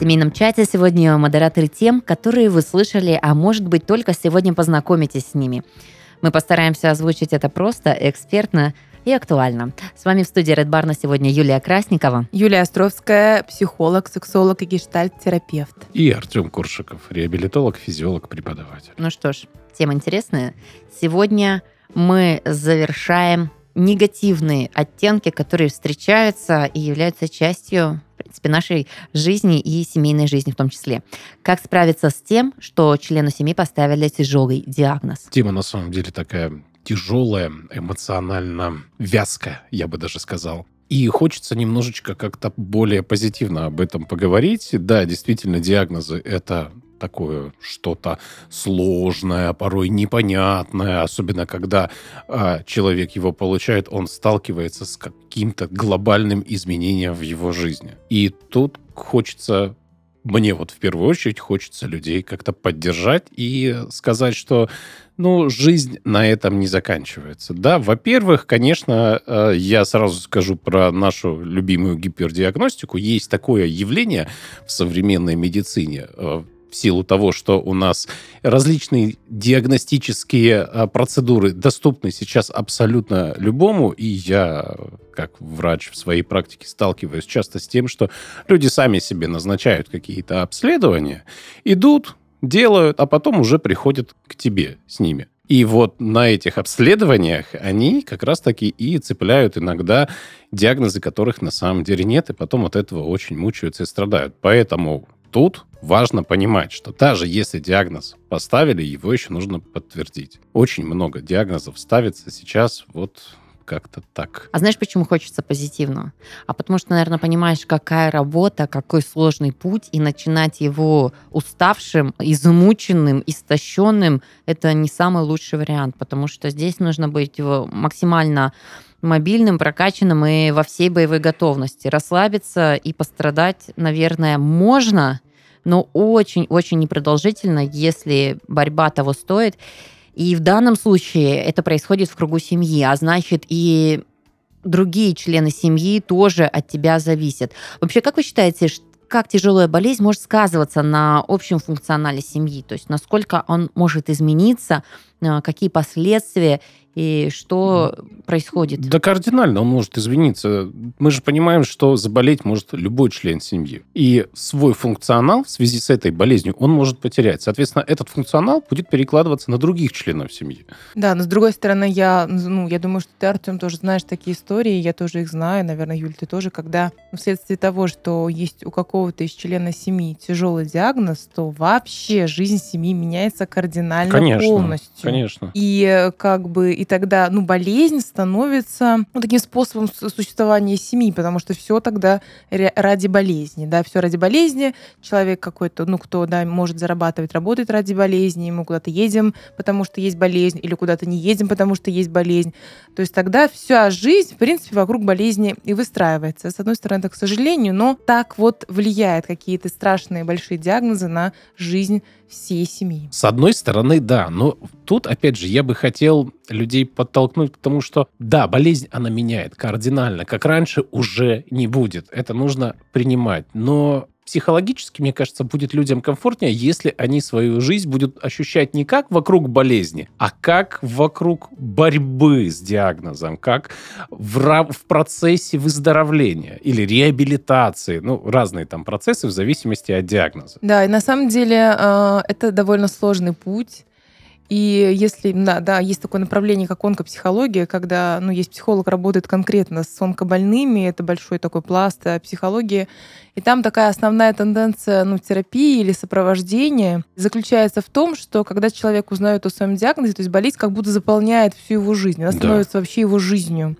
семейном чате сегодня модераторы тем, которые вы слышали, а может быть только сегодня познакомитесь с ними. Мы постараемся озвучить это просто, экспертно и актуально. С вами в студии Red Bar на сегодня Юлия Красникова. Юлия Островская, психолог, сексолог и гештальт-терапевт. И Артем Куршиков, реабилитолог, физиолог, преподаватель. Ну что ж, тема интересная. Сегодня мы завершаем негативные оттенки, которые встречаются и являются частью принципе, нашей жизни и семейной жизни в том числе. Как справиться с тем, что члену семьи поставили тяжелый диагноз? Тема на самом деле такая тяжелая, эмоционально вязкая, я бы даже сказал. И хочется немножечко как-то более позитивно об этом поговорить. Да, действительно, диагнозы — это такое что-то сложное, порой непонятное, особенно когда э, человек его получает, он сталкивается с каким-то глобальным изменением в его жизни. И тут хочется мне вот в первую очередь хочется людей как-то поддержать и сказать, что ну, жизнь на этом не заканчивается. Да, во-первых, конечно, э, я сразу скажу про нашу любимую гипердиагностику. Есть такое явление в современной медицине э, в силу того, что у нас различные диагностические а, процедуры доступны сейчас абсолютно любому, и я, как врач в своей практике, сталкиваюсь часто с тем, что люди сами себе назначают какие-то обследования, идут, делают, а потом уже приходят к тебе с ними. И вот на этих обследованиях они как раз-таки и цепляют иногда диагнозы, которых на самом деле нет, и потом от этого очень мучаются и страдают. Поэтому тут важно понимать, что даже если диагноз поставили, его еще нужно подтвердить. Очень много диагнозов ставится сейчас вот как-то так. А знаешь, почему хочется позитивного? А потому что, наверное, понимаешь, какая работа, какой сложный путь, и начинать его уставшим, измученным, истощенным, это не самый лучший вариант, потому что здесь нужно быть максимально мобильным, прокачанным и во всей боевой готовности. Расслабиться и пострадать, наверное, можно, но очень-очень непродолжительно, если борьба того стоит. И в данном случае это происходит в кругу семьи, а значит и другие члены семьи тоже от тебя зависят. Вообще, как вы считаете, как тяжелая болезнь может сказываться на общем функционале семьи? То есть насколько он может измениться, какие последствия и что происходит? Да кардинально он может извиниться. Мы же понимаем, что заболеть может любой член семьи. И свой функционал в связи с этой болезнью он может потерять. Соответственно, этот функционал будет перекладываться на других членов семьи. Да, но с другой стороны, я, ну, я думаю, что ты, Артем, тоже знаешь такие истории, я тоже их знаю, наверное, Юль, ты тоже, когда ну, вследствие того, что есть у какого-то из членов семьи тяжелый диагноз, то вообще жизнь семьи меняется кардинально конечно, полностью. Конечно. И как бы и тогда, ну, болезнь становится ну, таким способом существования семьи, потому что все тогда ради болезни, да, все ради болезни. Человек какой-то, ну, кто, да, может зарабатывать, работает ради болезни, мы куда-то едем, потому что есть болезнь, или куда-то не едем, потому что есть болезнь. То есть тогда вся жизнь, в принципе, вокруг болезни и выстраивается. С одной стороны, это к сожалению, но так вот влияет какие-то страшные большие диагнозы на жизнь всей семьи. С одной стороны, да, но тут, опять же, я бы хотел людей подтолкнуть к тому, что да, болезнь, она меняет кардинально, как раньше уже не будет. Это нужно принимать. Но психологически, мне кажется, будет людям комфортнее, если они свою жизнь будут ощущать не как вокруг болезни, а как вокруг борьбы с диагнозом, как в, в процессе выздоровления или реабилитации. Ну, разные там процессы в зависимости от диагноза. Да, и на самом деле э, это довольно сложный путь. И если, да, да, есть такое направление, как онкопсихология, когда, ну, есть психолог, работает конкретно с онкобольными, это большой такой пласт э, психологии, и там такая основная тенденция ну, терапии или сопровождения заключается в том, что когда человек узнает о своем диагнозе, то есть болезнь как будто заполняет всю его жизнь, она становится да. вообще его жизнью.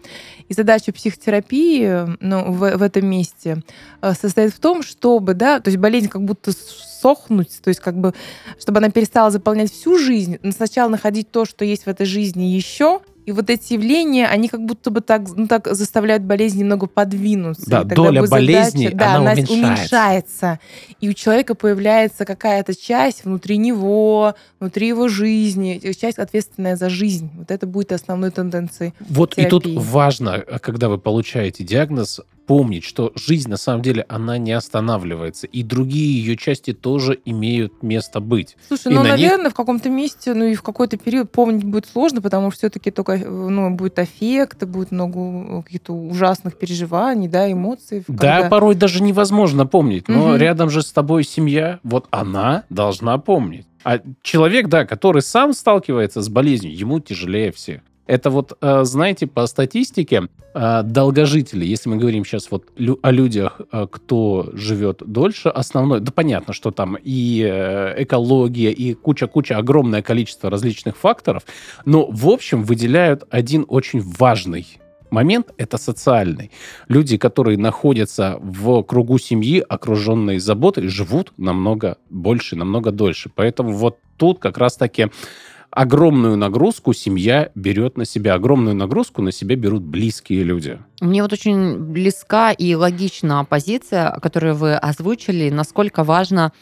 И задача психотерапии ну, в, в этом месте э, состоит в том, чтобы, да, то есть болезнь как будто сохнуть, то есть как бы, чтобы она перестала заполнять всю жизнь, сначала находить то, что есть в этой жизни еще, и вот эти явления, они как будто бы так, ну, так заставляют болезнь немного подвинуться. Да, доля болезни, задача, да, она, уменьшается. уменьшается. И у человека появляется какая-то часть внутри него, внутри его жизни, часть ответственная за жизнь. Вот это будет основной тенденцией Вот терапии. и тут важно, когда вы получаете диагноз, помнить, что жизнь на самом деле, она не останавливается, и другие ее части тоже имеют место быть. Слушай, И ну, на них- наверное, в каком-то месте, ну и в какой-то период помнить будет сложно, потому что все-таки только, э, ну, будет аффект, будет много э, каких-то ужасных переживаний, да, эмоций. Да, когда- порой даже невозможно помнить, но Мгм. рядом же с тобой семья, вот она должна помнить. А человек, да, который сам сталкивается с болезнью, ему тяжелее всех. Это вот, э, знаете, по статистике, э, долгожители, если мы говорим сейчас вот о людях, э, кто живет дольше, основной, да понятно, что там и экология, и куча-куча, огромное количество различных факторов, но в общем выделяют один очень важный момент, это социальный. Люди, которые находятся в кругу семьи, окруженные заботой, живут намного больше, намного дольше. Поэтому вот тут как раз-таки огромную нагрузку семья берет на себя. Огромную нагрузку на себя берут близкие люди. Мне вот очень близка и логична позиция, которую вы озвучили, насколько важно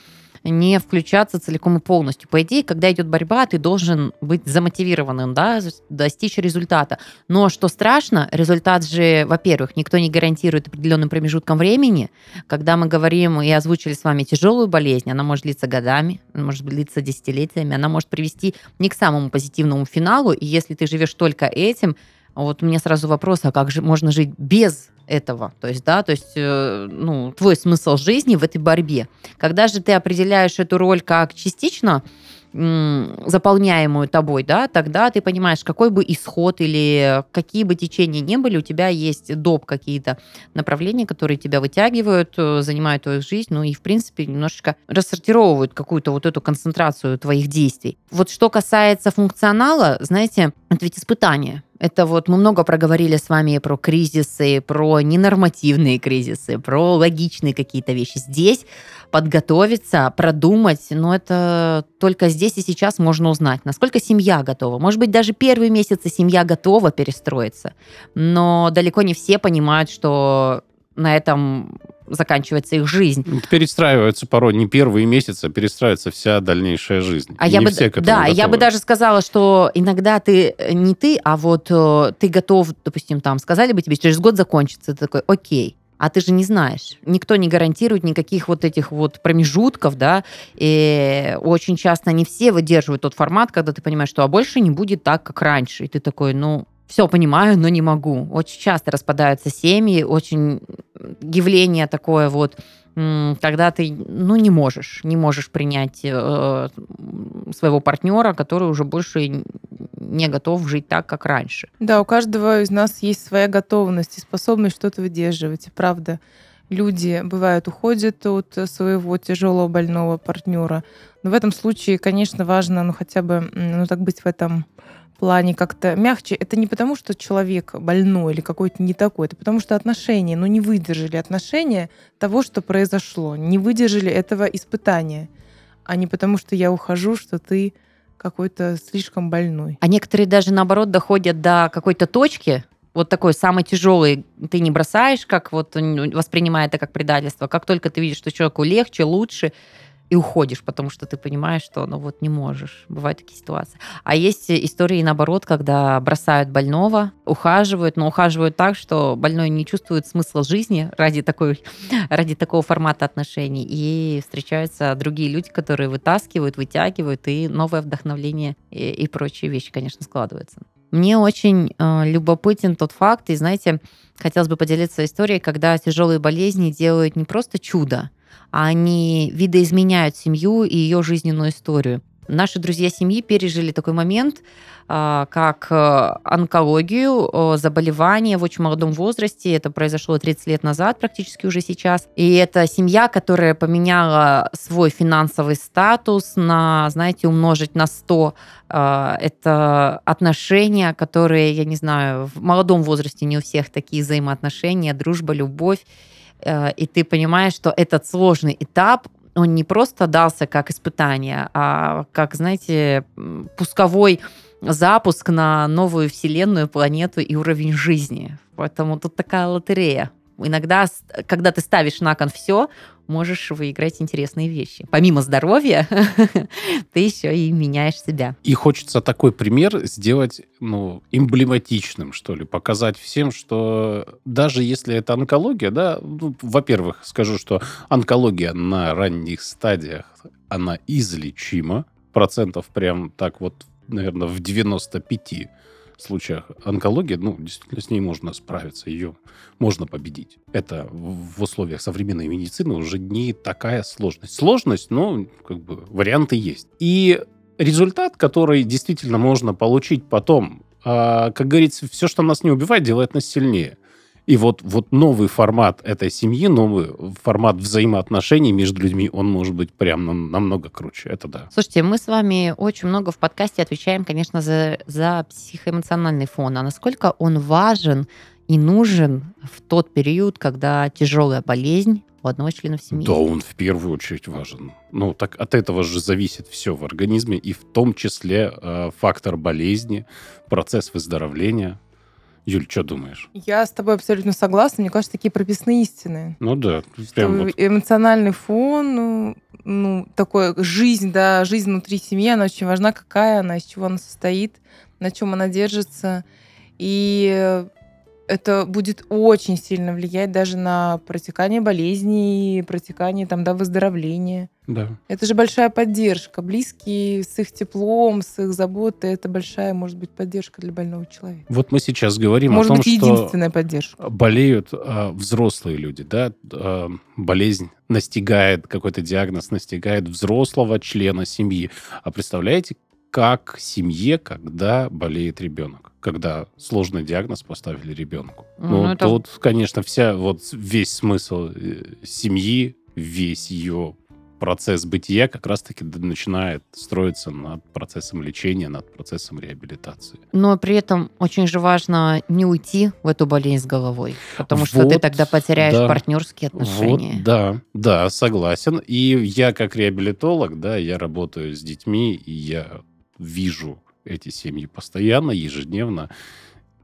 не включаться целиком и полностью. По идее, когда идет борьба, ты должен быть замотивированным, да, достичь результата. Но что страшно, результат же, во-первых, никто не гарантирует определенным промежутком времени. Когда мы говорим и озвучили с вами тяжелую болезнь, она может длиться годами, она может длиться десятилетиями, она может привести не к самому позитивному финалу. И если ты живешь только этим, вот меня сразу вопрос, а как же можно жить без этого? То есть, да, то есть, э, ну, твой смысл жизни в этой борьбе. Когда же ты определяешь эту роль как частично заполняемую тобой, да, тогда ты понимаешь, какой бы исход или какие бы течения не были, у тебя есть доп какие-то направления, которые тебя вытягивают, э, занимают твою жизнь, ну и, в принципе, немножечко рассортировывают какую-то вот эту концентрацию твоих действий. Вот что касается функционала, знаете, это ведь испытание. Это вот мы много проговорили с вами про кризисы, про ненормативные кризисы, про логичные какие-то вещи. Здесь подготовиться, продумать, но это только здесь и сейчас можно узнать, насколько семья готова. Может быть, даже первые месяцы семья готова перестроиться, но далеко не все понимают, что на этом заканчивается их жизнь. Перестраиваются порой не первые месяцы, а перестраивается вся дальнейшая жизнь. А И я бы, все да, я бы готовы. даже сказала, что иногда ты э, не ты, а вот э, ты готов, допустим, там сказали бы тебе через год закончится, ты такой, окей. А ты же не знаешь. Никто не гарантирует никаких вот этих вот промежутков, да. И очень часто не все выдерживают тот формат, когда ты понимаешь, что а больше не будет так, как раньше. И ты такой, ну, все понимаю, но не могу. Очень часто распадаются семьи, очень явление такое вот, когда ты, ну, не можешь, не можешь принять э, своего партнера, который уже больше не готов жить так, как раньше. Да, у каждого из нас есть своя готовность и способность что-то выдерживать. Правда, люди, бывают, уходят от своего тяжелого больного партнера. Но в этом случае, конечно, важно, ну, хотя бы, ну, так быть в этом плане как-то мягче. Это не потому, что человек больной или какой-то не такой, это потому что отношения, ну, не выдержали отношения того, что произошло, не выдержали этого испытания, а не потому, что я ухожу, что ты какой-то слишком больной. А некоторые даже наоборот доходят до какой-то точки, вот такой самый тяжелый, ты не бросаешь, как вот воспринимая это как предательство. Как только ты видишь, что человеку легче, лучше, и уходишь, потому что ты понимаешь, что ну вот не можешь. Бывают такие ситуации. А есть истории наоборот, когда бросают больного, ухаживают, но ухаживают так, что больной не чувствует смысла жизни ради, такой, ради такого формата отношений. И встречаются другие люди, которые вытаскивают, вытягивают, и новое вдохновление и, и прочие вещи, конечно, складываются. Мне очень э, любопытен тот факт, и знаете, хотелось бы поделиться историей, когда тяжелые болезни делают не просто чудо, они видоизменяют семью и ее жизненную историю. Наши друзья семьи пережили такой момент, а, как э, онкологию, э, заболевание в очень молодом возрасте. Это произошло 30 лет назад, практически уже сейчас. И это семья, которая поменяла свой финансовый статус на, знаете, умножить на 100. А, Это отношения, которые, я не знаю, в молодом возрасте не у всех такие взаимоотношения, дружба, любовь. Э, И ты понимаешь, что этот сложный этап, он не просто дался как испытание, а как, знаете, пусковой запуск на новую вселенную, планету и уровень жизни. Поэтому тут такая лотерея иногда, когда ты ставишь на кон все, можешь выиграть интересные вещи. Помимо здоровья, ты еще и меняешь себя. И хочется такой пример сделать, ну, эмблематичным, что ли, показать всем, что даже если это онкология, да, ну, во-первых, скажу, что онкология на ранних стадиях, она излечима, процентов прям так вот, наверное, в 95 случаях онкологии, ну, действительно, с ней можно справиться, ее можно победить. Это в в условиях современной медицины уже не такая сложность. Сложность, но как бы варианты есть. И результат, который действительно можно получить потом, а, как говорится, все, что нас не убивает, делает нас сильнее. И вот, вот новый формат этой семьи, новый формат взаимоотношений между людьми, он может быть прям нам- намного круче. Это да. Слушайте, мы с вами очень много в подкасте отвечаем, конечно, за, за психоэмоциональный фон. А насколько он важен и нужен в тот период, когда тяжелая болезнь у одного члена в семье? Да, он в первую очередь важен. Ну, так от этого же зависит все в организме, и в том числе э, фактор болезни, процесс выздоровления. Юль, что думаешь? Я с тобой абсолютно согласна. Мне кажется, такие прописные истины. Ну да, прям вот эмоциональный фон, ну, ну, такой жизнь, да, жизнь внутри семьи, она очень важна, какая она, из чего она состоит, на чем она держится. И это будет очень сильно влиять даже на протекание болезней, протекание там, да, выздоровления. да. Это же большая поддержка. Близкие с их теплом, с их заботой, это большая, может быть, поддержка для больного человека. Вот мы сейчас говорим Может о том, быть, что единственная поддержка. болеют а, взрослые люди, да, а, болезнь настигает, какой-то диагноз настигает взрослого члена семьи. А представляете, как семье, когда болеет ребенок, когда сложный диагноз поставили ребенку. Ну, Ну, это- тут, конечно, вся вот весь смысл э, семьи, весь ее процесс бытия как раз-таки начинает строиться над процессом лечения, над процессом реабилитации. Но при этом очень же важно не уйти в эту болезнь с головой, потому что ты Вот, тогда потеряешь да. партнерские отношения. Вот, да, да, согласен. И я как реабилитолог, да, я работаю с детьми, и я вижу эти семьи постоянно, ежедневно,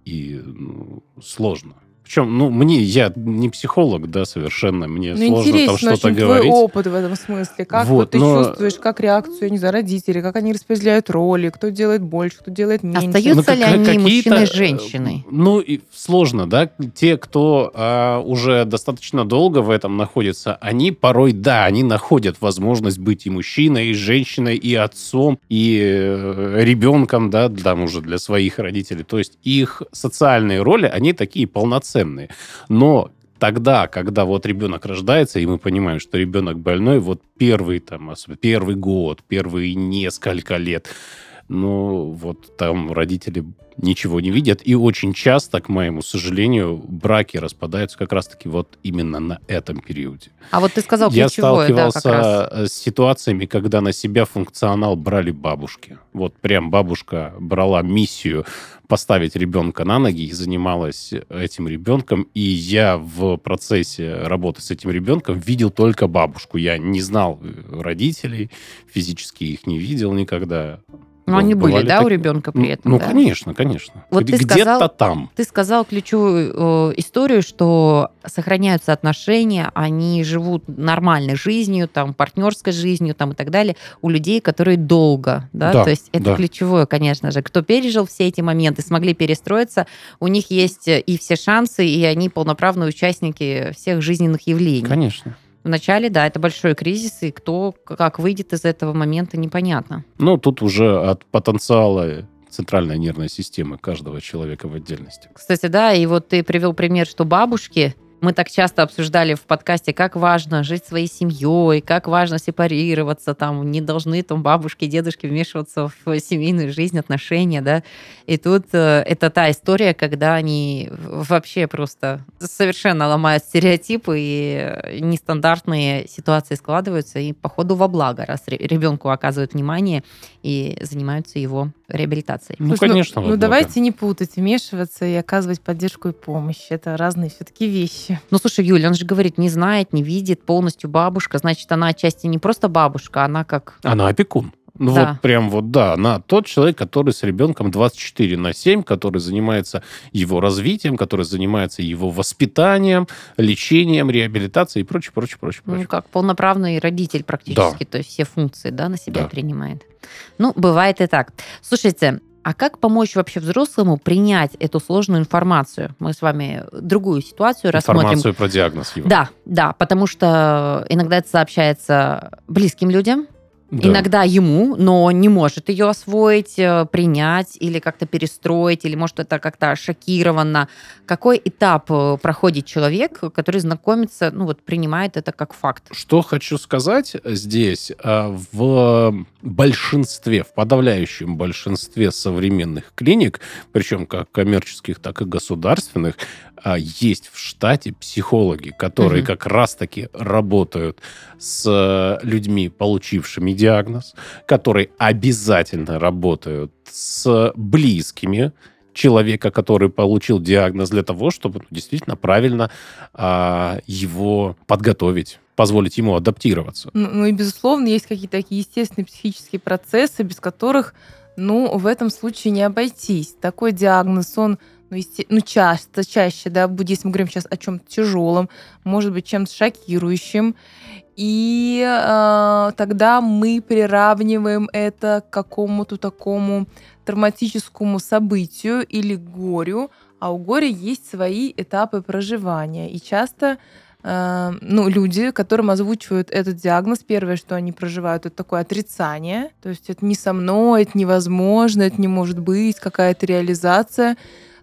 и ну, сложно. Причем, ну, мне, я не психолог, да, совершенно, мне Ну, сложно там что-то говорить. твой опыт в этом смысле. Как Вот, вот, ты но- чувствуешь, как реакцию, не знаю, родителей, как они распределяют роли, кто делает больше, кто делает меньше. Остаются Ну, ли они мужчиной и э, женщиной? Ну, и сложно, да? Те, кто а, уже достаточно долго в этом находится, они порой, да, они находят возможность быть и мужчиной, и женщиной, и отцом, и э, ребенком, да, там уже для своих родителей. То есть их социальные роли, они такие полноценные. Но тогда, когда вот ребенок рождается, и мы понимаем, что ребенок больной, вот первый там, первый год, первые несколько лет, ну, вот там родители ничего не видят. И очень часто, к моему сожалению, браки распадаются как раз-таки вот именно на этом периоде. А вот ты сказал Я ключевое, да, как раз. сталкивался с ситуациями, когда на себя функционал брали бабушки. Вот прям бабушка брала миссию поставить ребенка на ноги и занималась этим ребенком. И я в процессе работы с этим ребенком видел только бабушку. Я не знал родителей, физически их не видел никогда. Но они были, да, у так- ребенка при этом, Ну, да? конечно, конечно. Вот Где-то сказал- там. Ты сказал ключевую э, историю, что сохраняются отношения, они живут нормальной жизнью, там, партнерской жизнью, там, и так далее, у людей, которые долго, да, Да, то есть это да. ключевое, конечно же. Кто пережил все эти моменты, смогли перестроиться, у них есть и все шансы, и они полноправные участники всех жизненных явлений. Конечно. Вначале, да, это большой кризис, и кто как выйдет из этого момента, непонятно. Ну, тут уже от потенциала центральной нервной системы каждого человека в отдельности. Кстати, да, и вот ты привел пример, что бабушки, мы так часто обсуждали в подкасте, как важно жить своей семьей, как важно сепарироваться, там не должны там бабушки, дедушки вмешиваться в семейную жизнь, отношения, да. И тут э, это та история, когда они вообще просто совершенно ломают стереотипы и э, нестандартные ситуации складываются, и походу во благо, раз ре- ребенку оказывают внимание и занимаются его реабилитацией. Ну, Слушай, конечно. Ну, вот ну, давайте не путать, вмешиваться и оказывать поддержку и помощь. Это разные все-таки вещи. Ну, слушай, Юля, он же говорит, не знает, не видит полностью бабушка. Значит, она отчасти не просто бабушка, она как... Она опекун. Ну Да. вот прям вот, да, на тот человек, который с ребенком 24 на 7, который занимается его развитием, который занимается его воспитанием, лечением, реабилитацией и прочее, прочее, прочее, Ну, прочее. как полноправный родитель практически, то есть все функции, да, на себя Да. принимает. Ну, бывает и так. Слушайте, а как помочь вообще взрослому принять эту сложную информацию? Мы с вами другую ситуацию рассмотрим. Информацию про диагноз его. Да, да, потому что иногда это сообщается близким людям, Да. иногда ему, но не может ее освоить, э, принять или как-то перестроить, или может это как-то шокированно. Какой этап э, проходит человек, который знакомится, ну вот принимает это как факт? Что хочу сказать здесь. а, В большинстве, в подавляющем большинстве современных клиник, причем как коммерческих, так и государственных, а, есть в штате психологи, которые Мгм. как раз-таки работают с э, людьми, получившими диагноз, которые обязательно работают с близкими человека, который получил диагноз, для того, чтобы ну, действительно правильно а, его подготовить, позволить ему адаптироваться. Ну, ну и, безусловно, есть какие-то такие естественные психические процессы, без которых, ну, в этом случае не обойтись. Такой диагноз, он, ну, есте- ну часто, чаще, да, если мы говорим сейчас о чем-то тяжелом, может быть, чем-то шокирующим. И э, тогда мы приравниваем это к какому-то такому травматическому событию или горю, а у горя есть свои этапы проживания. И часто э, ну, люди, которым озвучивают этот диагноз, первое, что они проживают, это такое отрицание. То есть это не со мной, это невозможно, это не может быть, какая-то реализация.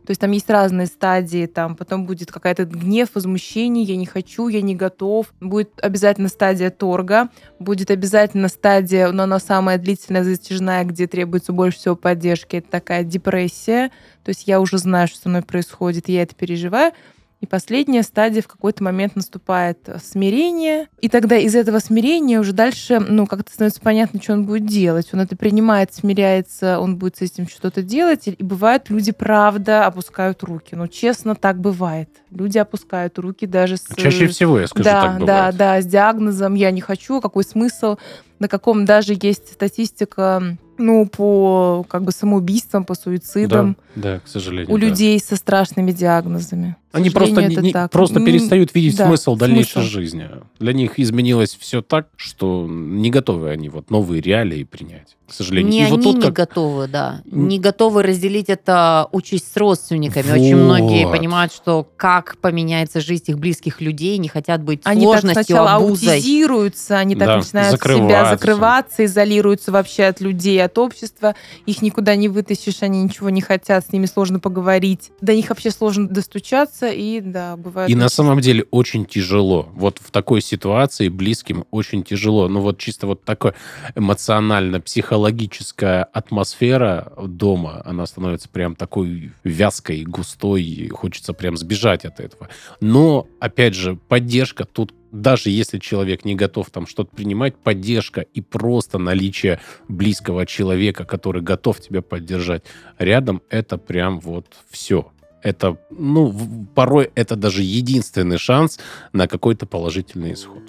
То есть там есть разные стадии, там потом будет какая-то гнев, возмущение, я не хочу, я не готов. Будет обязательно стадия торга, будет обязательно стадия, но она самая длительная, затяжная, где требуется больше всего поддержки, это такая депрессия. То есть я уже знаю, что со мной происходит, я это переживаю. И последняя стадия в какой-то момент наступает э, смирение. И тогда из этого смирения уже дальше, ну, как-то становится понятно, что он будет делать. Он это принимает, смиряется, он будет с этим что-то делать. И бывает, люди, правда, опускают руки. Ну, честно, так бывает. Люди опускают руки даже с... Чаще всего, я скажу, да, так да, бывает. да, с диагнозом «я не хочу», какой смысл, на каком даже есть статистика, ну, по как бы самоубийствам, по суицидам Да, да, к сожалению. у да. людей со страшными диагнозами. Они просто, не- так. просто М, перестают видеть да, смысл дальнейшей смысл. жизни. Для них изменилось все так, что не готовы они вот новые реалии принять, к сожалению. Не И вот они тут не как- готовы, да. Не готовы разделить это участь с родственниками. Очень многие Вот. понимают, что как поменяется жизнь их близких людей, не хотят быть Они так сложностью, сначала обузой. аутизируются, они так Да, начинают себя закрываться, изолируются вообще от людей, от общества. Их никуда не вытащишь, они ничего не хотят, с ними сложно поговорить. До них вообще сложно достучаться, и да, бывает. И на самом деле очень тяжело. Вот в такой ситуации близким очень тяжело. Ну вот чисто вот такая эмоционально-психологическая атмосфера дома, она становится прям такой вязкой, густой, и хочется прям сбежать от этого. Но, опять же, поддержка тут даже если человек не готов там что-то принимать, поддержка и просто наличие близкого человека, который готов тебя поддержать рядом, это прям вот все. Это, ну, порой это даже единственный шанс на какой-то положительный исход.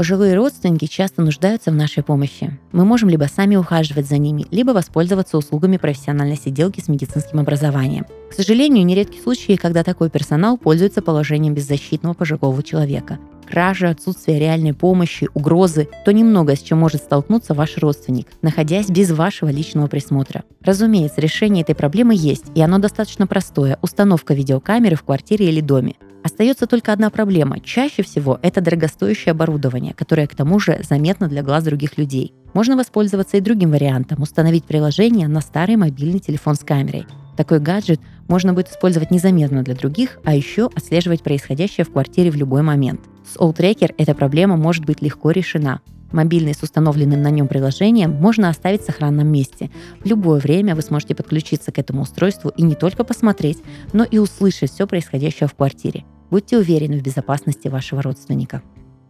Пожилые родственники часто нуждаются в нашей помощи. Мы можем либо сами ухаживать за ними, либо воспользоваться услугами профессиональной сиделки с медицинским образованием. К сожалению, нередки случаи, когда такой персонал пользуется положением беззащитного пожилого человека. Кражи, отсутствие реальной помощи, угрозы – то немного, с чем может столкнуться ваш родственник, находясь без вашего личного присмотра. Разумеется, решение этой проблемы есть, и оно достаточно простое – установка видеокамеры в квартире или доме. Остается только одна проблема. Чаще всего это дорогостоящее оборудование, которое к тому же заметно для глаз других людей. Можно воспользоваться и другим вариантом – установить приложение на старый мобильный телефон с камерой. Такой гаджет можно будет использовать незаметно для других, а еще отслеживать происходящее в квартире в любой момент. С Alltracker эта проблема может быть легко решена. Мобильный с установленным на нем приложением можно оставить в сохранном месте. В любое время вы сможете подключиться к этому устройству и не только посмотреть, но и услышать все происходящее в квартире. Будьте уверены в безопасности вашего родственника.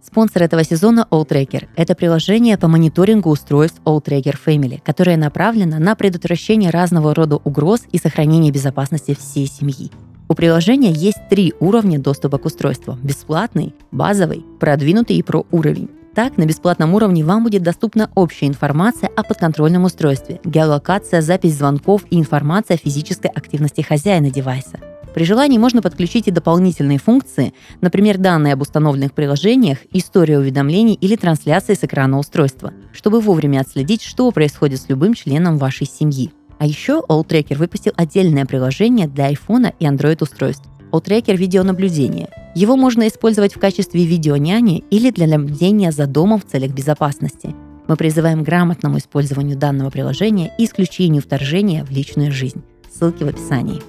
Спонсор этого сезона AllTracker – это приложение по мониторингу устройств AllTracker Family, которое направлено на предотвращение разного рода угроз и сохранение безопасности всей семьи. У приложения есть три уровня доступа к устройству. Бесплатный, базовый, продвинутый и про уровень. Так, на бесплатном уровне вам будет доступна общая информация о подконтрольном устройстве, геолокация, запись звонков и информация о физической активности хозяина девайса. При желании можно подключить и дополнительные функции, например, данные об установленных приложениях, историю уведомлений или трансляции с экрана устройства, чтобы вовремя отследить, что происходит с любым членом вашей семьи. А еще AllTracker выпустил отдельное приложение для iPhone и Android устройств. AllTracker видеонаблюдения. Его можно использовать в качестве видеоняни или для наблюдения за домом в целях безопасности. Мы призываем к грамотному использованию данного приложения и исключению вторжения в личную жизнь. Ссылки в описании.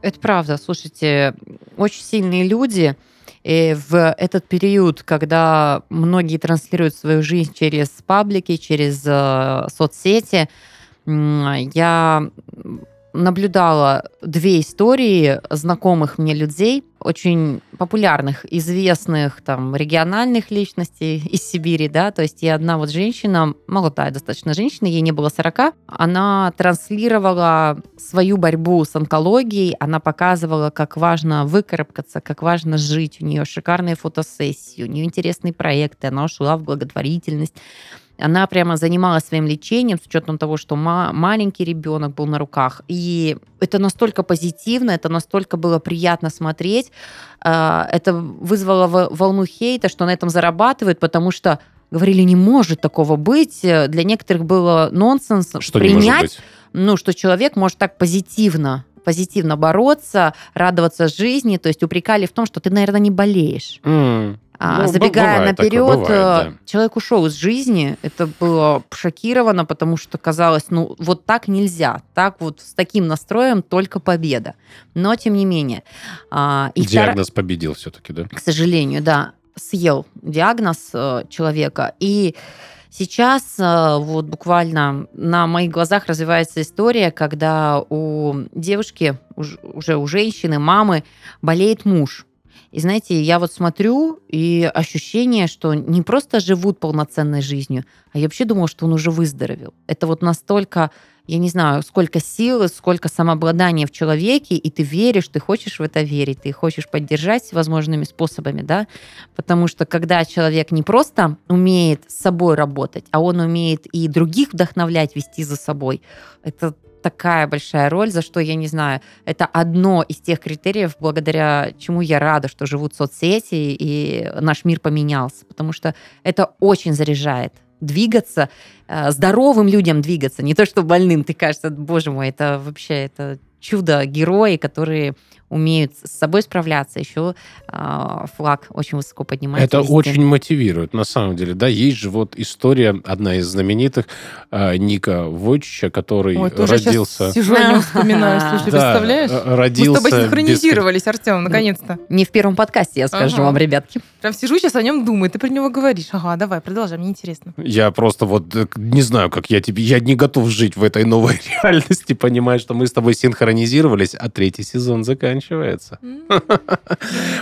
Это правда. Слушайте, очень сильные люди – и в этот период, когда многие транслируют свою жизнь через паблики, через э, соцсети, я наблюдала две истории знакомых мне людей, очень популярных, известных там региональных личностей из Сибири, да, то есть и одна вот женщина, молодая достаточно женщина, ей не было 40, она транслировала свою борьбу с онкологией, она показывала, как важно выкарабкаться, как важно жить, у нее шикарные фотосессии, у нее интересные проекты, она ушла в благотворительность, она прямо занималась своим лечением с учетом того, что ма- маленький ребенок был на руках. И это настолько позитивно, это настолько было приятно смотреть. А, это вызвало волну хейта, что на этом зарабатывают, потому что говорили, не может такого быть. Для некоторых было нонсенс что принять, ну, что человек может так позитивно позитивно бороться, радоваться жизни, то есть упрекали в том, что ты, наверное, не болеешь. Mm. А, ну, Забегая наперед, такое, бывает, да. человек ушел из жизни. Это было шокировано, потому что казалось, ну вот так нельзя, так вот с таким настроем только победа. Но тем не менее. А, и диагноз втор... победил все-таки, да? К сожалению, да, съел диагноз э, человека и Сейчас э, вот буквально на моих глазах развивается история, когда у девушки, уже у женщины, мамы болеет муж. И знаете, я вот смотрю, и ощущение, что не просто живут полноценной жизнью, а я вообще думала, что он уже выздоровел. Это вот настолько, я не знаю, сколько силы, сколько самообладания в человеке, и ты веришь, ты хочешь в это верить, ты хочешь поддержать всевозможными способами, да, потому что когда человек не просто умеет с собой работать, а он умеет и других вдохновлять, вести за собой, это такая большая роль, за что, я не знаю, это одно из тех критериев, благодаря чему я рада, что живут соцсети и наш мир поменялся, потому что это очень заряжает двигаться, э, здоровым людям двигаться, не то что больным, ты кажется, боже мой, это вообще это чудо-герои, которые умеют с собой справляться, еще э, флаг очень высоко поднимать. Это везде. очень мотивирует, на самом деле. Да, есть же вот история, одна из знаменитых, э, Ника Войчича, который Ой, родился... Сейчас сижу, не вспоминаю, слушай, представляешь? родился... Мы с тобой синхронизировались, без... Артем, наконец-то. Не в первом подкасте, я скажу ага. вам, ребятки. Прям сижу сейчас о нем думаю, ты про него говоришь. Ага, давай, продолжай, мне интересно. Я просто вот э, не знаю, как я тебе... Я не готов жить в этой новой реальности, понимаю, что мы с тобой синхронизировались, а третий сезон заканчивается заканчивается.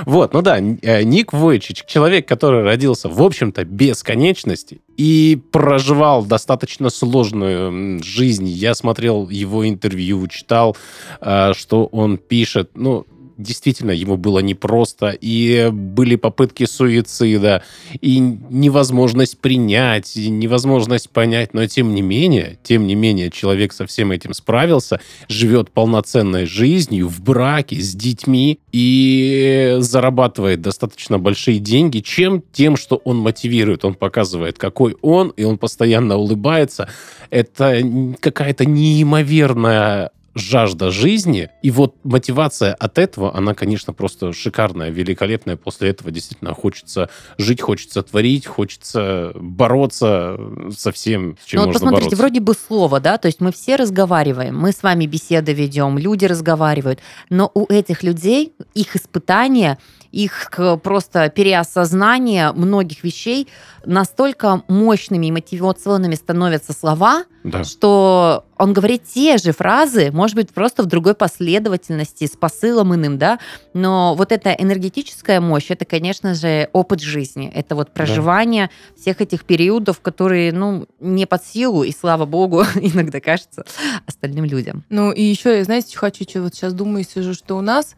Вот, ну да, э, Ник Войчич, человек, который родился, в общем-то, без конечности и проживал достаточно сложную жизнь. Я смотрел его интервью, читал, э, что он пишет. Ну, действительно ему было непросто, и были попытки суицида, и невозможность принять, и невозможность понять, но тем не менее, тем не менее, человек со всем этим справился, живет полноценной жизнью в браке с детьми и зарабатывает достаточно большие деньги, чем тем, что он мотивирует, он показывает, какой он, и он постоянно улыбается. Это какая-то неимоверная жажда жизни. И вот мотивация от этого, она, конечно, просто шикарная, великолепная. После этого действительно хочется жить, хочется творить, хочется бороться со всем, с чем ну, можно вот посмотрите, бороться. вроде бы слово, да, то есть мы все разговариваем, мы с вами беседы ведем, люди разговаривают, но у этих людей их испытания их просто переосознание многих вещей, настолько мощными и мотивационными становятся слова, Да. что он говорит те же фразы, может быть, просто в другой последовательности, с посылом иным, да, но вот эта энергетическая мощь, это, конечно же, опыт жизни, это вот проживание всех этих периодов, которые, ну, не под силу, и слава богу, иногда кажется, остальным людям. Ну и еще, я, знаете, хочу, что вот сейчас думаю, сижу, что у нас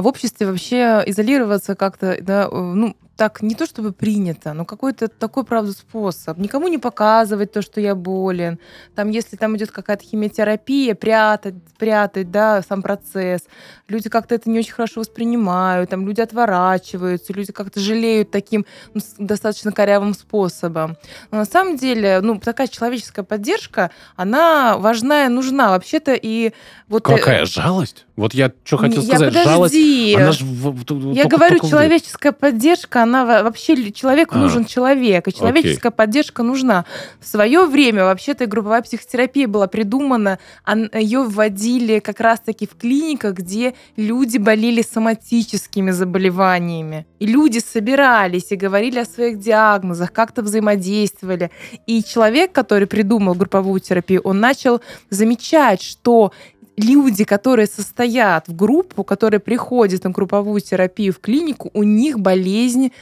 в обществе вообще изолироваться как-то, да, э, ну, так не то чтобы принято, но какой-то такой, правда, способ. Никому не показывать то, что я болен. Там, если там идет какая-то химиотерапия, прятать, прятать, да, сам процесс. Люди как-то это не очень хорошо воспринимают, там люди отворачиваются, люди как-то жалеют таким ну, достаточно корявым способом. Но на самом деле, ну, такая человеческая поддержка, она важна и нужна. Вообще-то и вот... э, Какая жалость? Вот я что хотел я- сказать. Жалость, подожди. она же... в- в- только- Я говорю, только человеческая поддержка, она во- вообще человеку А. нужен человек, и человеческая поддержка нужна. В свое время вообще-то групповая психотерапия была придумана, ее вводили как раз-таки в клиниках, где люди болели соматическими заболеваниями. И люди собирались и говорили о своих диагнозах, как-то взаимодействовали. И человек, который придумал групповую терапию, он начал замечать, что люди, которые состоят в группу, которые приходят на групповую терапию в клинику, у них болезнь,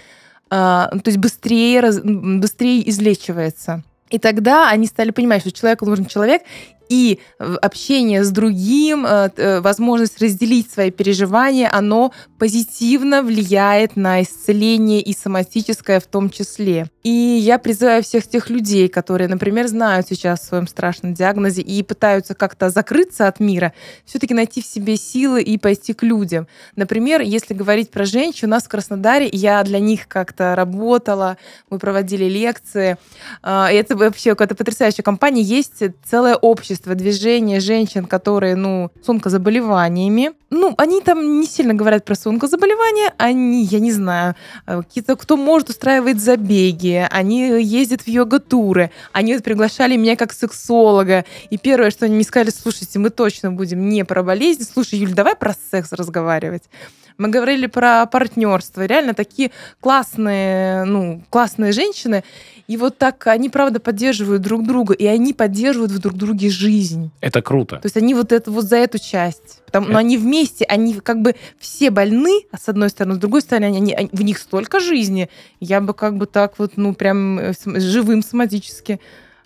а, то есть быстрее, быстрее излечивается. И тогда они стали понимать, что человеку нужен человек, и общение с другим, э, э, возможность разделить свои переживания, оно позитивно влияет на исцеление и соматическое в том числе. И я призываю всех тех людей, которые, например, знают сейчас о своем страшном диагнозе и пытаются как-то закрыться от мира, все-таки найти в себе силы и пойти к людям. Например, если говорить про женщин, у нас в Краснодаре, я для них как-то работала, мы проводили лекции. И Это вообще какая-то потрясающая компания. Есть целое общество, движение женщин, которые, ну, с онкозаболеваниями. Ну, они там не сильно говорят про свои онкозаболевания, они, я не знаю, э, какие-то, кто может, устраивает забеги, они ездят в йога-туры, они вот приглашали меня как сексолога, и первое, что они мне сказали, слушайте, мы точно будем не про болезнь, слушай, Юль, давай про секс разговаривать. Мы говорили про партнерство. Реально такие классные, ну, классные женщины. И вот так они, правда, поддерживают друг друга, и они поддерживают в друг друге жизнь. Это круто. То есть они вот это вот за эту часть. Потому, но Это- они вместе, они как бы все больны, а с одной стороны, с другой стороны, они, они- в них столько жизни. Я бы как бы так вот, ну, прям э, живым соматически,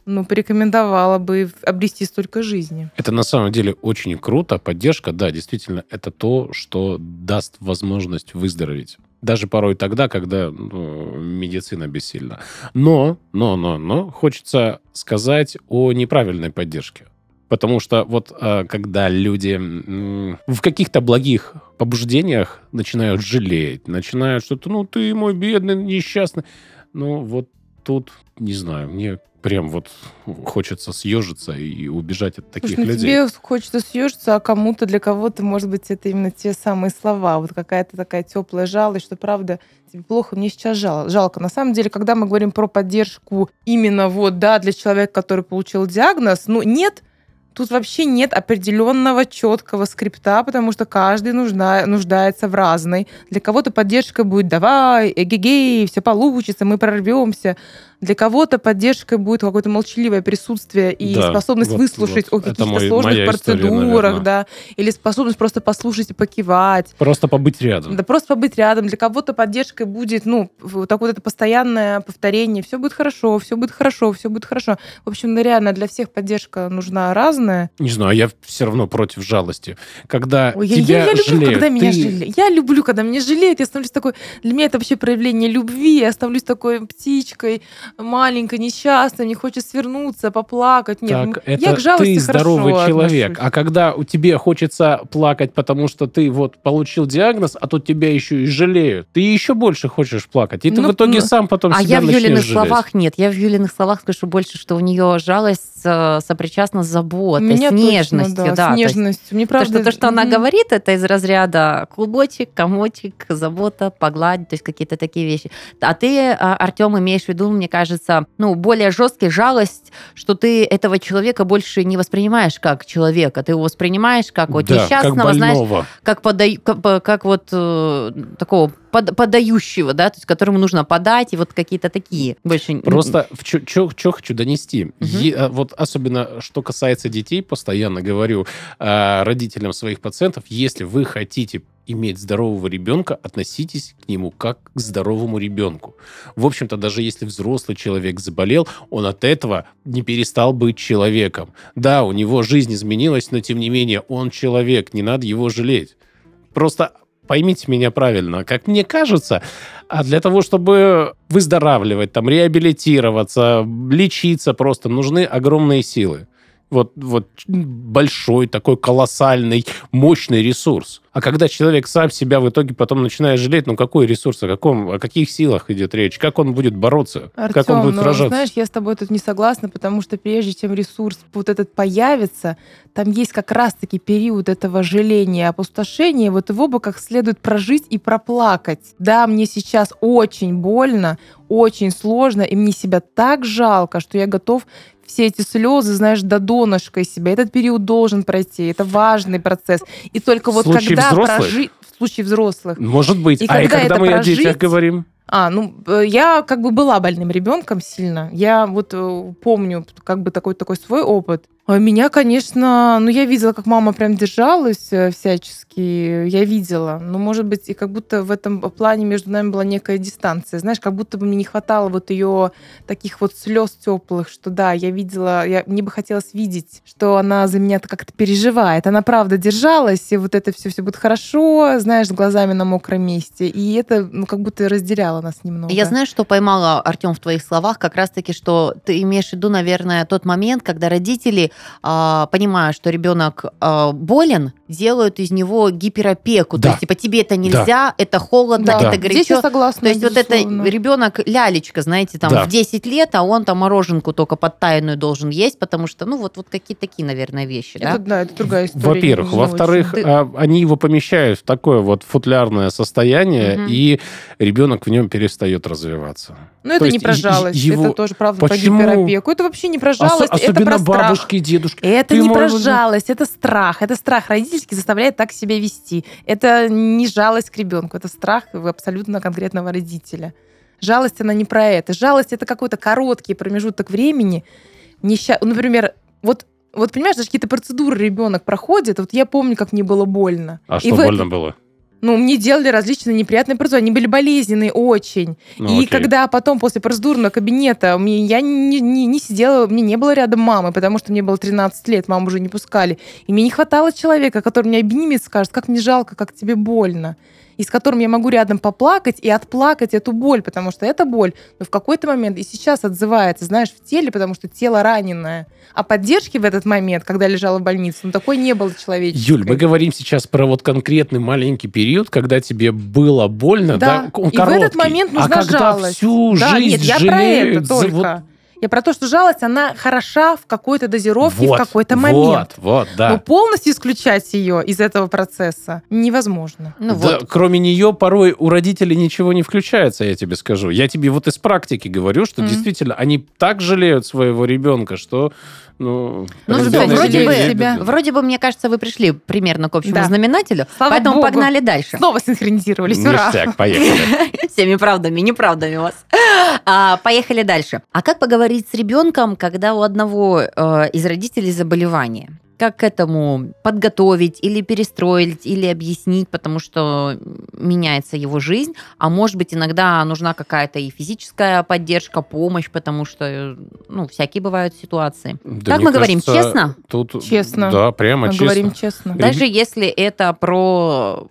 ну, порекомендовала бы обрести столько жизни. Это на самом деле очень круто. Поддержка, да, действительно, это то, что даст возможность выздороветь. Даже порой тогда, когда ну, медицина бессильна. Но, но, но, но, хочется сказать о неправильной поддержке. Потому что вот а, когда люди в каких-то благих побуждениях начинают жалеть, начинают что-то, ну ты мой бедный, несчастный. Ну вот тут, не знаю, мне прям вот хочется съежиться и убежать от таких Слушай, ну, людей. тебе хочется съежиться, а кому-то, для кого-то, может быть, это именно те самые слова. Вот какая-то такая теплая жалость, что правда тебе плохо, мне сейчас жал- жалко. На самом деле, когда мы говорим про поддержку именно вот, да, для человека, который получил диагноз, ну, нет, Тут вообще нет определенного четкого скрипта, потому что каждый нужна, нуждается в разной. Для кого-то поддержка будет «давай, эгегей, все получится, мы прорвемся». Для кого-то поддержкой будет какое-то молчаливое присутствие и Да, способность вот- выслушать вот. о каких-то мой- сложных история, процедурах, наверное. да, или способность просто послушать и покивать. Просто побыть рядом. Да просто побыть рядом. Для кого-то поддержкой будет, ну, так вот это постоянное повторение. Все будет хорошо, все будет хорошо, все будет хорошо. В общем, да, реально для всех поддержка нужна разная. Не знаю, я все равно против жалости. Когда Ой, я, тебя я- я люблю, жалеют, когда меня ты- жалеют. Я люблю, когда меня жалеют. Я становлюсь такой... Для меня это вообще проявление любви. Я становлюсь такой птичкой, маленькой, несчастной. Мне хочется свернуться, поплакать. Нет, Так, я это к жалости ты здоровый хорошо человек. отношусь. А когда у тебе хочется плакать, потому что ты вот получил диагноз, а тут тебя еще и жалеют, ты еще больше хочешь плакать. И ты Ну, в итоге ну, сам потом А себя я в Юлиных жалеть. словах нет. Я в Юлиных словах скажу больше, что у нее жалость э, сопричастна с заботой, меня с точно, нежностью. да, да, с то нежностью. Мне То, правда... что, то, что она говорит, это из разряда клубочек, комочек, забота, погладить, то есть какие-то такие вещи. А ты, а, Артем, имеешь в виду, мне кажется, ну, более жесткий жалость, что ты этого человека больше не воспринимаешь как человека, ты его воспринимаешь как вот да, несчастного, как знаешь, как, подай, как, по- как вот э, такого под- подающего, да, то есть которому нужно подать, и вот какие-то такие больше... Просто что хочу донести. Е- а, вот особенно, что касается детей, постоянно говорю э, родителям своих пациентов, если вы хотите иметь здорового ребенка, относитесь к нему как к здоровому ребенку. В общем-то, даже если взрослый человек заболел, он от этого не перестал быть человеком. Да, у него жизнь изменилась, но тем не менее он человек, не надо его жалеть. Просто поймите меня правильно, как мне кажется, а для того, чтобы выздоравливать, там, реабилитироваться, лечиться просто, нужны огромные силы. Вот, вот большой, такой колоссальный, мощный ресурс. А когда человек сам себя в итоге потом начинает жалеть, ну какой ресурс, о, каком, о каких силах идет речь, как он будет бороться, Артем, как он будет ну, сражаться? знаешь, я с тобой тут не согласна, потому что прежде чем ресурс вот этот появится, там есть как раз-таки период этого жаления, опустошения, вот его бы как следует прожить и проплакать. Да, мне сейчас очень больно, очень сложно, и мне себя так жалко, что я готов все эти слезы, знаешь, до донышка из себя. Этот период должен пройти. Это важный процесс. И только вот когда прожить... В случае взрослых. Может быть. И а и когда когда это мы о детях прожить, говорим? А, ну, э, я как бы была больным ребенком сильно. Я вот э, помню как бы такой, такой свой опыт. А меня, конечно, ну, я видела, как мама прям держалась э, всячески. Я видела. Но, может быть, и как будто в этом плане между нами была некая дистанция. Знаешь, как будто бы мне не хватало вот ее таких вот слез теплых, что да, я видела, я, мне бы хотелось видеть, что она за меня как-то переживает. Она правда держалась, и вот это все, все будет хорошо, знаешь, с глазами на мокром месте. И это, ну, как будто разделяло нас немного. Я знаю, что поймала, Артем, в твоих словах, как раз-таки, что ты имеешь в виду, наверное, тот момент, когда родители, а, понимая, что ребенок а, болен, делают из него гиперопеку. Да. То есть, типа, тебе это нельзя, это холодно, Да. это Здесь я горячо. согласна. То есть вот это безусловно. ребенок лялечка, знаете, там Да. в 10 лет, а он там мороженку только подтаянную должен есть, потому что, ну, вот, вот какие-то такие, наверное, вещи, да? Это, да, это другая история. Во-первых. Во-вторых. Ты- а, они его помещают в такое вот футлярное состояние, Мгм. и ребенок в нем перестает развиваться. Но это то не есть про жалость, его- это тоже правда Почему? про гиперопеку. Это вообще не про Ос- жалость, это особенно про страх. бабушки и дедушки. Это Ты не про можешь- жалость, это страх. Это страх родительский заставляет так себя вести. Это не жалость к ребенку, это страх абсолютно конкретного родителя. Жалость, она не про это. Жалость это какой-то короткий промежуток времени. Неща... Например, вот вот понимаешь, даже какие-то процедуры ребенок проходит. Вот я помню, как мне было больно. А И что в больно было? Ну, мне делали различные неприятные процедуры. Они были болезненные очень. Ну, и окей. когда потом после процедурного кабинета мне, я не, не, не сидела, мне не было рядом мамы, потому что мне было 13 лет, маму уже не пускали. И мне не хватало человека, который меня обнимет скажет, как мне жалко, как тебе больно. И с которым я могу рядом поплакать и отплакать эту боль, потому что эта боль ну, в какой-то момент и сейчас отзывается, знаешь, в теле, потому что тело раненое. А поддержки в этот момент, когда лежала в больнице, ну такой не было человеческой. Юль, мы говорим сейчас про вот конкретный маленький период, когда тебе было больно, да? Да, Он и в этот короткий. момент а нужна когда жалость. всю да, жизнь нет, я про жалеют это за только. вот- Я про то, что жалость, она хороша в какой-то дозировке, вот, в какой-то момент. Вот, вот, да. Но полностью исключать ее из этого процесса невозможно. Ну Да, вот. кроме нее порой у родителей ничего не включается, я тебе скажу. Я тебе вот из практики говорю, что Мгм. действительно они так жалеют своего ребенка, что ну, Ну что, вроде бы, себя. вроде бы, мне кажется, вы пришли примерно к общему Да. знаменателю, Слава поэтому богу. погнали дальше. Снова синхронизировались. Ура! Ништяк, поехали. Всеми правдами, неправдами вас. А, поехали дальше. А как поговорить с ребенком, когда у одного э, из родителей заболевание? Как к этому подготовить или перестроить, или объяснить, потому что меняется его жизнь, а может быть иногда нужна какая-то и физическая поддержка, помощь, потому что, ну, всякие бывают ситуации. Да, как мы говорим, кажется, честно? Тут, Честно. Да, прямо Мы честно. говорим честно. Даже если это про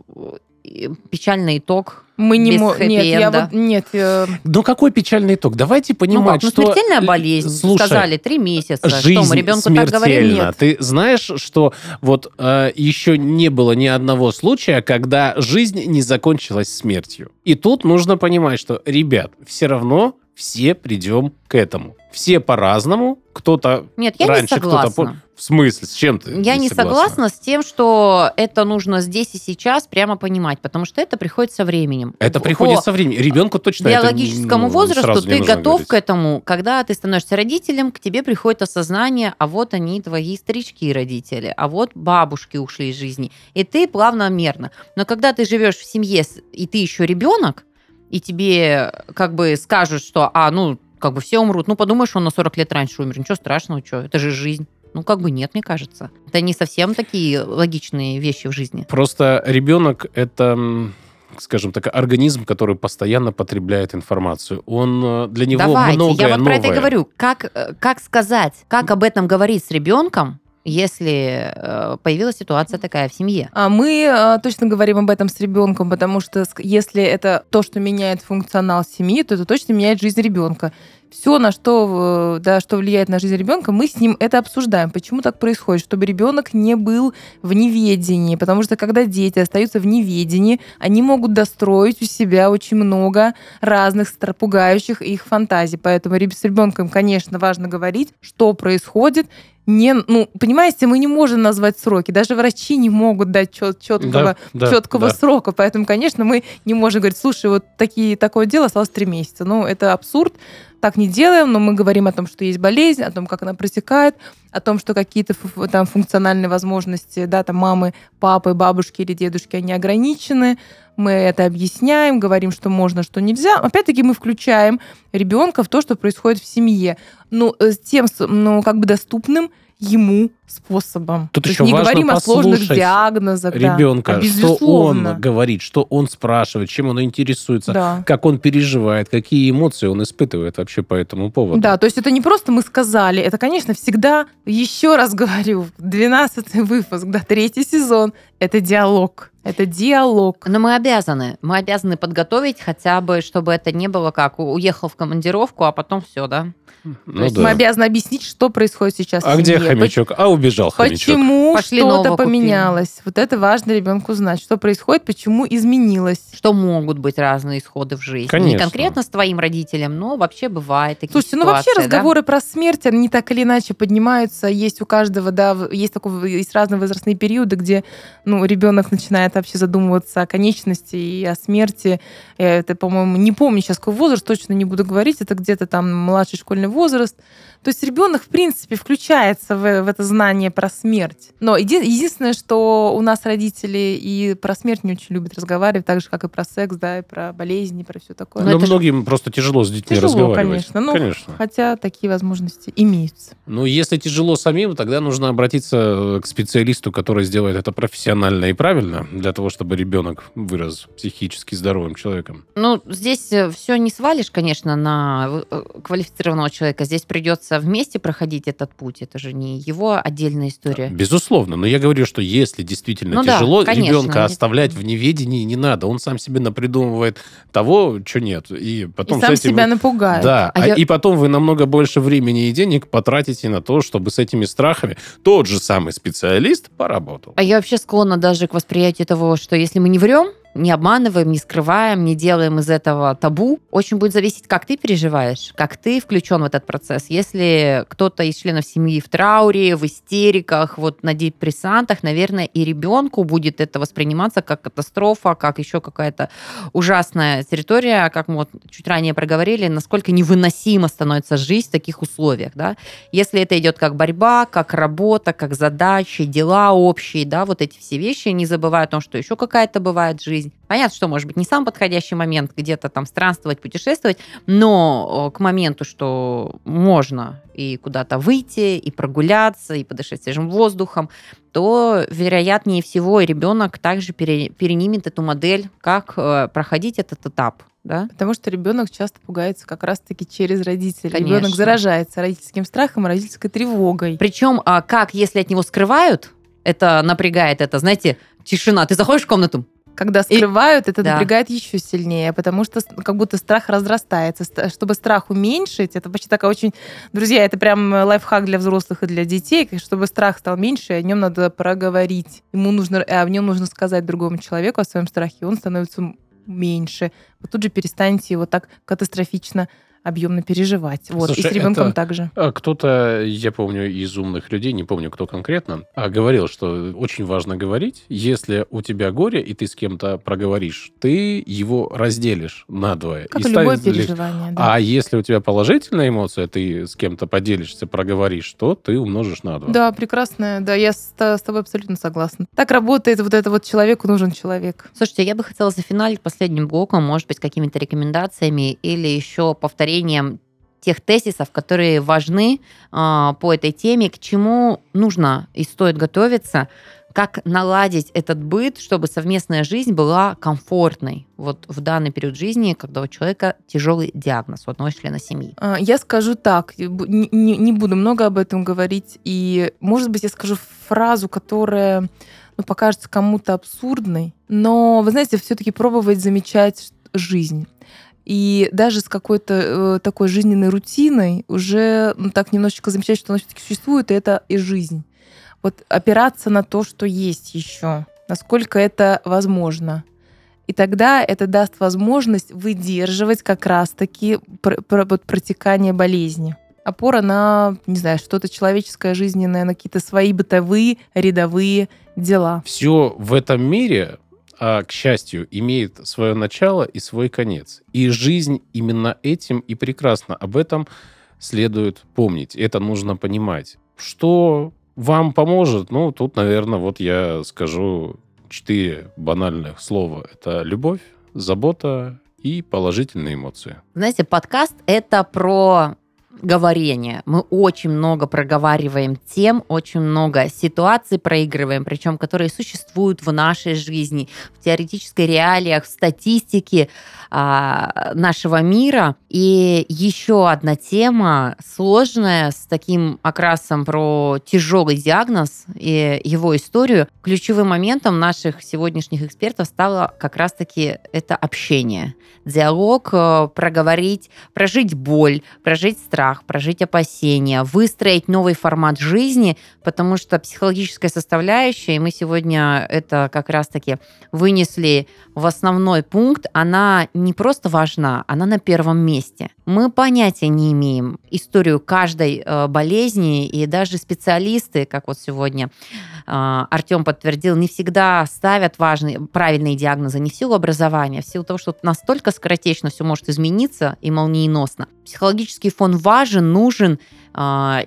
печальный итог, Мы не можем... Нет, я вот... Нет, э, Ну какой печальный итог? Давайте ну понимать, как, ну что... смертельная болезнь, Слушай, сказали, три месяца. Жизнь что мы ребенку так говорим? смертельна. Нет. Ты знаешь, что вот э, еще не было ни одного случая, когда жизнь не закончилась смертью. И тут нужно понимать, что, ребят, все равно все придем к этому. Все по-разному. Кто-то Нет, я раньше, не кто-то согласна. по- В смысле? С чем ты Я не согласна с тем, что это нужно здесь и сейчас прямо понимать, потому что это приходит со временем. Это В- приходит по со временем. Ребенку точно это, биологическому ну, возрасту ты готов говорить. к этому, когда ты становишься родителем, к тебе приходит осознание, а вот они твои старички-родители, а вот бабушки ушли из жизни, и ты плавно-мерно. Но когда ты живешь в семье, и ты еще ребенок, и тебе как бы скажут, что, а, ну, как бы все умрут, ну, подумаешь, он на 40 лет раньше умер, ничего страшного, что, это же жизнь. Ну, как бы нет, мне кажется. Это не совсем такие логичные вещи в жизни. Просто ребенок это, скажем так, организм, который постоянно потребляет информацию. Он э, для него Давайте, многое я вот про это и новое. говорю. Как, э, как сказать, как об этом говорить с ребенком, если э, появилась ситуация такая в семье? А мы э, точно говорим об этом с ребенком, потому что если это то, что меняет функционал семьи, то это точно меняет жизнь ребенка. Все, на что, да, что влияет на жизнь ребенка, мы с ним это обсуждаем. Почему так происходит? Чтобы ребенок не был в неведении. Потому что когда дети остаются в неведении, они могут достроить у себя очень много разных пугающих их фантазий. Поэтому с ребенком, конечно, важно говорить, что происходит, не, ну, понимаете, мы не можем назвать сроки. Даже врачи не могут дать чет, четкого, Да, да, четкого да. срока. Поэтому, конечно, мы не можем говорить, слушай, вот такие, такое дело осталось три месяца. Ну, это абсурд. Так не делаем, но мы говорим о том, что есть болезнь, о том, как она протекает, о том, что какие-то там функциональные возможности, да, там мамы, папы, бабушки или дедушки, они ограничены. Мы это объясняем, говорим, что можно, что нельзя. Опять-таки мы включаем ребенка в то, что происходит в семье. Ну, э, с тем, ну, как бы доступным ему способом. Тут То есть еще не важно говорим о сложных послушать диагнозах. да. Ребенка, А что он говорит, что он спрашивает, чем он интересуется, Да. как он переживает, какие эмоции он испытывает вообще по этому поводу. Да, то есть это не просто мы сказали, это, конечно, всегда, еще раз говорю, 12 выпуск, да, третий сезон, это диалог. Это диалог. Но мы обязаны. Мы обязаны подготовить хотя бы, чтобы это не было как уехал в командировку, а потом все, да? Ну есть да. Мы обязаны объяснить, что происходит сейчас А в где семье. хомячок? А убежал хомячок. Почему Пошли что-то нового купили. поменялось? Вот это важно ребенку знать, что происходит, почему изменилось. Что могут быть разные исходы в жизни. Не Конечно. конкретно с твоим родителем, но вообще бывает такие Слушайте, ну вообще да? разговоры про смерть, они так или иначе поднимаются. Есть у каждого, да, есть такой, есть разные возрастные периоды, где, ну, ребенок начинает вообще задумываться о конечности и о смерти. Э, Это, по-моему, не помню сейчас какой возраст, точно не буду говорить. Это где-то там младший школьный возраст. То есть ребенок, в принципе, включается в, в это знание про смерть. Но еди- единственное, что у нас родители и про смерть не очень любят разговаривать, так же, как и про секс, да, и про болезни, и про все такое. Но Но же- многим просто тяжело с детьми Тяжело, разговаривать. конечно. Ну, конечно. Хотя такие возможности имеются. Ну, если тяжело самим, тогда нужно обратиться э, к специалисту, который сделает это профессионально и правильно, для того, чтобы ребенок вырос психически здоровым человеком. Ну, здесь все не свалишь, конечно, на э, квалифицированного человека. Здесь придется вместе проходить этот путь. Это же не его отдельная история. Безусловно, но я говорю, что если действительно Ну да, тяжело, конечно, ребенка оставлять в неведении не надо. Он сам себе напридумывает того, что нет. И потом и сам с этим... себя напугает. Да, А а я- и потом вы намного больше времени и денег потратите на то, чтобы с этими страхами тот же самый специалист поработал. А я вообще склонна даже к восприятию того, что если мы не врем, не обманываем, не скрываем, не делаем из этого табу, очень будет зависеть, как ты переживаешь, как ты включен в этот процесс. Если кто-то из членов семьи в трауре, в истериках, вот на депрессантах, наверное, и ребенку будет это восприниматься как катастрофа, как еще какая-то ужасная территория, как мы вот чуть ранее проговорили, насколько невыносимо становится жизнь в таких условиях, да. Если это идет как борьба, как работа, как задачи, дела общие, да, вот эти все вещи, не забывая о том, что еще какая-то бывает жизнь. Понятно, что может быть не сам подходящий момент где-то там странствовать, путешествовать, но к моменту, что можно и куда-то выйти, и прогуляться, и подышать свежим воздухом, то, вероятнее всего, ребенок также пере- перенимет эту модель, как э, проходить этот этап. Да? Потому что ребенок часто пугается как раз-таки через родителей. Конечно. Ребенок заражается родительским страхом родительской тревогой. Причем, а, как, если от него скрывают, это напрягает, это, знаете, тишина. Ты заходишь в комнату, Когда И- скрывают, это Да. напрягает еще сильнее, потому что как будто страх разрастается. Ст- Чтобы страх уменьшить, это почти такая очень... Друзья, это прям лайфхак для взрослых и для детей. Чтобы страх стал меньше, о нем надо проговорить. Ему нужно, а в нем нужно сказать другому человеку о своем страхе, и он становится меньше. Вы тут же перестанете его так катастрофично объемно переживать. Вот. Слушай, и с ребенком это- также. А Кто-то, я помню, из умных людей, не помню, кто конкретно, а, говорил, что очень важно говорить. Если у тебя горе, и ты с кем-то проговоришь, ты его разделишь надвое. Как и любое станет ли- переживание. Да. А если у тебя положительная эмоция, ты с кем-то поделишься, проговоришь, то ты умножишь на два. Да, прекрасная. Да, я с, с тобой абсолютно согласна. Так работает вот это вот человеку нужен человек. Слушайте, я бы хотела зафиналить последним блоком, может быть, какими-то рекомендациями или еще повторением тех тезисов, которые важны а, по этой теме, к чему нужно и стоит готовиться, как наладить этот быт, чтобы совместная жизнь была комфортной вот в данный период жизни, когда у человека тяжелый диагноз у одного члена семьи. А, Я скажу так, не- не буду много об этом говорить, и, может быть, я скажу фразу, которая ну, покажется кому-то абсурдной, но, вы знаете, все-таки пробовать замечать жизнь. И даже с какой-то э, такой жизненной рутиной уже ну, так немножечко замечать, что она все-таки существует, и это и жизнь. Вот опираться на то, что есть еще, насколько это возможно. И тогда это даст возможность выдерживать как раз-таки пр- пр- вот протекание болезни. Опора на, не знаю, что-то человеческое, жизненное, на какие-то свои бытовые, рядовые дела. Все в этом мире, к счастью, имеет свое начало и свой конец. И жизнь именно этим и прекрасна. Об этом следует помнить. Это нужно понимать. Что вам поможет? Ну, тут, наверное, вот я скажу четыре банальных слова. Это любовь, забота и положительные эмоции. Знаете, подкаст — это про говорение. Мы очень много проговариваем тем, очень много ситуаций проигрываем, причем которые существуют в нашей жизни, в теоретической реалиях, в статистике а, нашего мира. И еще одна тема сложная с таким окрасом про тяжелый диагноз и его историю. Ключевым моментом наших сегодняшних экспертов стало как раз-таки это общение. Диалог, э, проговорить, прожить боль, прожить страх, прожить опасения, выстроить новый формат жизни, потому что психологическая составляющая, и мы сегодня это как раз-таки вынесли в основной пункт, она не просто важна, она на первом месте. Мы понятия не имеем историю каждой э, болезни, и даже специалисты, как вот сегодня Артем подтвердил, не всегда ставят важные, правильные диагнозы не в силу образования, а в силу того, что настолько скоротечно все может измениться и молниеносно. Психологический фон важен, нужен, а,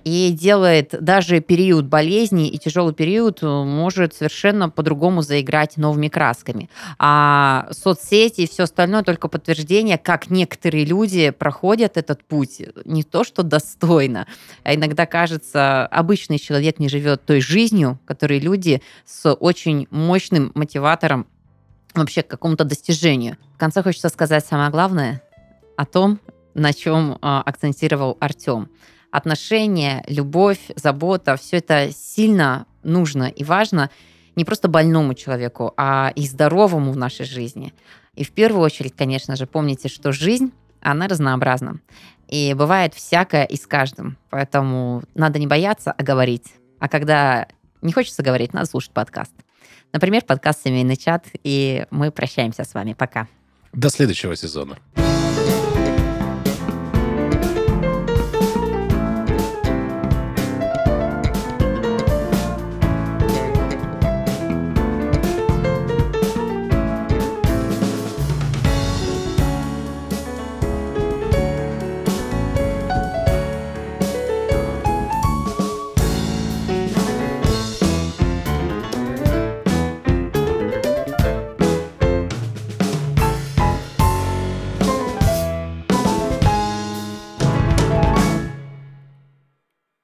и делает даже период болезни и тяжелый период э, может совершенно по-другому заиграть новыми красками. А соцсети и все остальное только подтверждение, как некоторые люди проходят этот путь не то что достойно, а иногда кажется, обычный человек не живет той жизнью, которой люди с очень мощным мотиватором вообще к какому-то достижению. В конце хочется сказать самое главное о том, на чем а, акцентировал Артем. Отношения, любовь, забота, все это сильно нужно и важно не просто больному человеку, а и здоровому в нашей жизни. И в первую очередь, конечно же, помните, что жизнь, она разнообразна. И бывает всякое и с каждым. Поэтому надо не бояться, а говорить. А когда не хочется говорить, надо слушать подкаст. Например, подкаст «Семейный чат». И мы прощаемся с вами. Пока. До следующего сезона.